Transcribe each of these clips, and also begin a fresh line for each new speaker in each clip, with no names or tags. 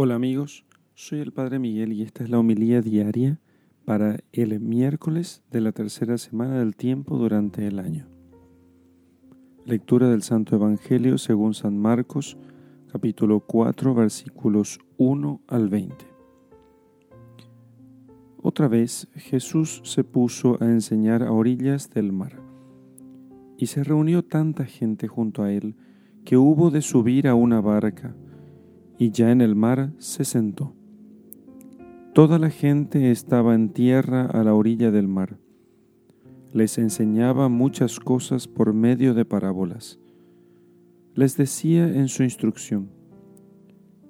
Hola amigos, soy el Padre Miguel y esta es la homilía diaria para el miércoles de la tercera semana del tiempo durante el año. Lectura del Santo Evangelio según San Marcos, capítulo 4, versículos 1 al 20. Otra vez Jesús se puso a enseñar a orillas del mar, y se reunió tanta gente junto a él que hubo de subir a una barca, y ya en el mar se sentó. Toda la gente estaba en tierra a la orilla del mar. Les enseñaba muchas cosas por medio de parábolas. Les decía en su instrucción,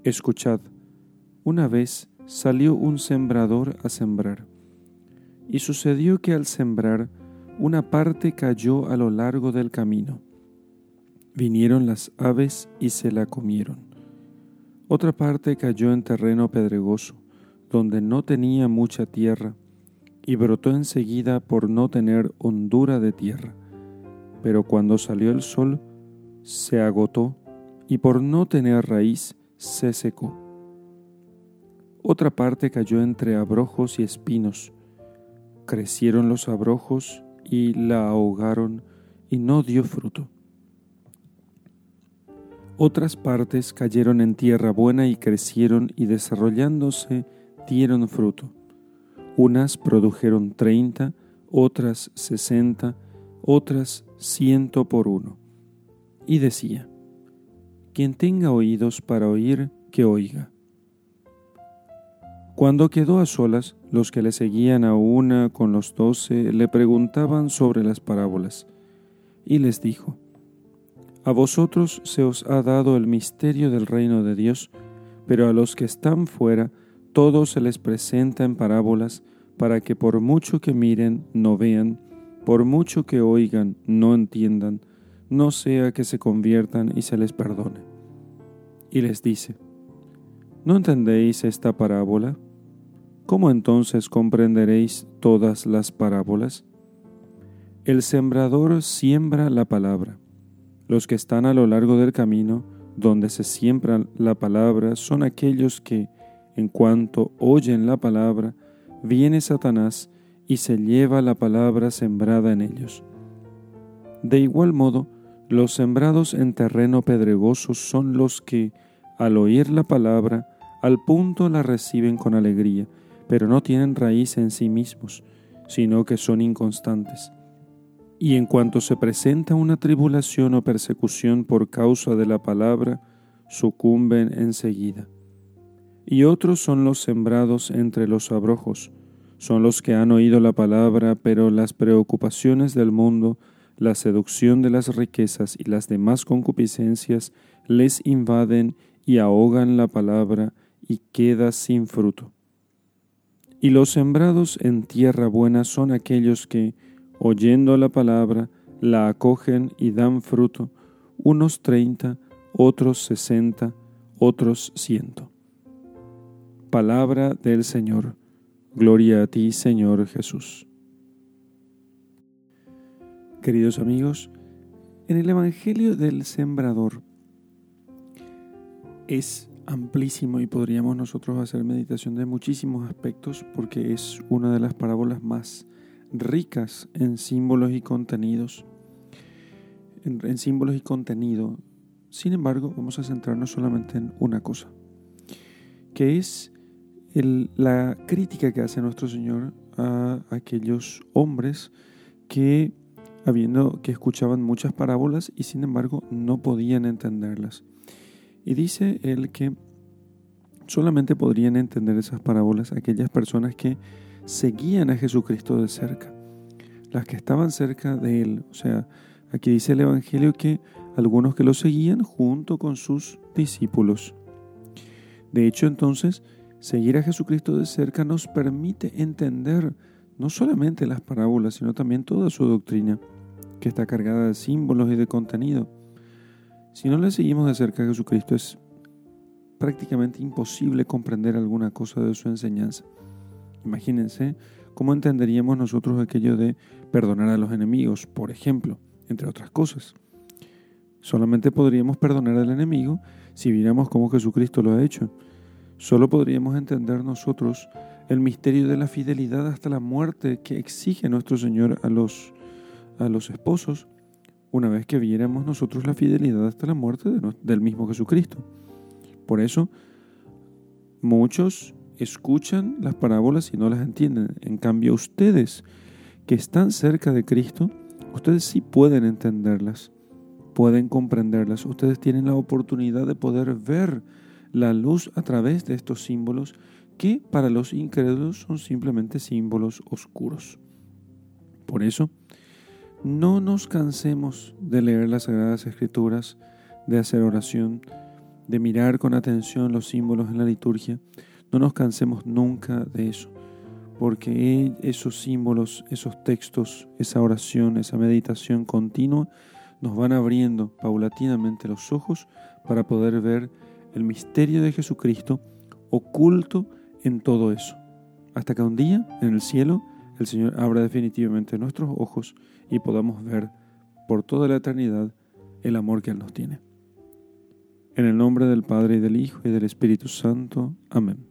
Escuchad, una vez salió un sembrador a sembrar, y sucedió que al sembrar una parte cayó a lo largo del camino. Vinieron las aves y se la comieron. Otra parte cayó en terreno pedregoso, donde no tenía mucha tierra, y brotó enseguida por no tener hondura de tierra. Pero cuando salió el sol, se agotó, y por no tener raíz, se secó. Otra parte cayó entre abrojos y espinos. Crecieron los abrojos y la ahogaron, y no dio fruto. Otras partes cayeron en tierra buena y crecieron y desarrollándose dieron fruto. Unas produjeron treinta, otras sesenta, otras ciento por uno. Y decía, quien tenga oídos para oír, que oiga. Cuando quedó a solas, los que le seguían a una con los doce le preguntaban sobre las parábolas, y les dijo, a vosotros se os ha dado el misterio del reino de Dios, pero a los que están fuera todo se les presenta en parábolas, para que por mucho que miren no vean, por mucho que oigan no entiendan, no sea que se conviertan y se les perdone. Y les dice, ¿no entendéis esta parábola? ¿Cómo entonces comprenderéis todas las parábolas? El sembrador siembra la palabra. Los que están a lo largo del camino, donde se siembra la palabra, son aquellos que, en cuanto oyen la palabra, viene Satanás y se lleva la palabra sembrada en ellos. De igual modo, los sembrados en terreno pedregoso son los que, al oír la palabra, al punto la reciben con alegría, pero no tienen raíz en sí mismos, sino que son inconstantes y en cuanto se presenta una tribulación o persecución por causa de la palabra, sucumben enseguida. Y otros son los sembrados entre los abrojos, son los que han oído la palabra, pero las preocupaciones del mundo, la seducción de las riquezas y las demás concupiscencias les invaden y ahogan la palabra y queda sin fruto. Y los sembrados en tierra buena son aquellos que, oyendo la palabra, la acogen y dan fruto, unos treinta, otros sesenta, otros ciento. Palabra del Señor. Gloria a ti, Señor Jesús. Queridos amigos, en el Evangelio del Sembrador es amplísimo y podríamos nosotros hacer meditación de muchísimos aspectos porque es una de las parábolas más ricas en símbolos y contenidos, en, símbolos y contenido. Sin embargo, vamos a centrarnos solamente en una cosa, que es la crítica que hace nuestro Señor a aquellos hombres que, habiendo que escuchaban muchas parábolas y sin embargo no podían entenderlas. Y dice él que solamente podrían entender esas parábolas aquellas personas que seguían a Jesucristo de cerca, las que estaban cerca de Él. O sea, aquí dice el Evangelio que algunos que lo seguían junto con sus discípulos. De hecho, entonces, seguir a Jesucristo de cerca nos permite entender no solamente las parábolas, sino también toda su doctrina, que está cargada de símbolos y de contenido. Si no le seguimos de cerca a Jesucristo, es prácticamente imposible comprender alguna cosa de su enseñanza. Imagínense cómo entenderíamos nosotros aquello de perdonar a los enemigos, por ejemplo, entre otras cosas. Solamente podríamos perdonar al enemigo si viéramos cómo Jesucristo lo ha hecho. Solo podríamos entender nosotros el misterio de la fidelidad hasta la muerte que exige nuestro Señor a los, a los esposos, una vez que viéramos nosotros la fidelidad hasta la muerte del mismo Jesucristo. Por eso, muchos escuchan las parábolas y no las entienden. En cambio, ustedes que están cerca de Cristo, ustedes sí pueden entenderlas, pueden comprenderlas. Ustedes tienen la oportunidad de poder ver la luz a través de estos símbolos que para los incrédulos son simplemente símbolos oscuros. Por eso, no nos cansemos de leer las Sagradas Escrituras, de hacer oración, de mirar con atención los símbolos en la liturgia. No nos cansemos nunca de eso, porque esos símbolos, esos textos, esa oración, esa meditación continua, nos van abriendo paulatinamente los ojos para poder ver el misterio de Jesucristo oculto en todo eso. Hasta que un día, en el cielo, el Señor abra definitivamente nuestros ojos y podamos ver por toda la eternidad el amor que Él nos tiene. En el nombre del Padre y del Hijo y del Espíritu Santo. Amén.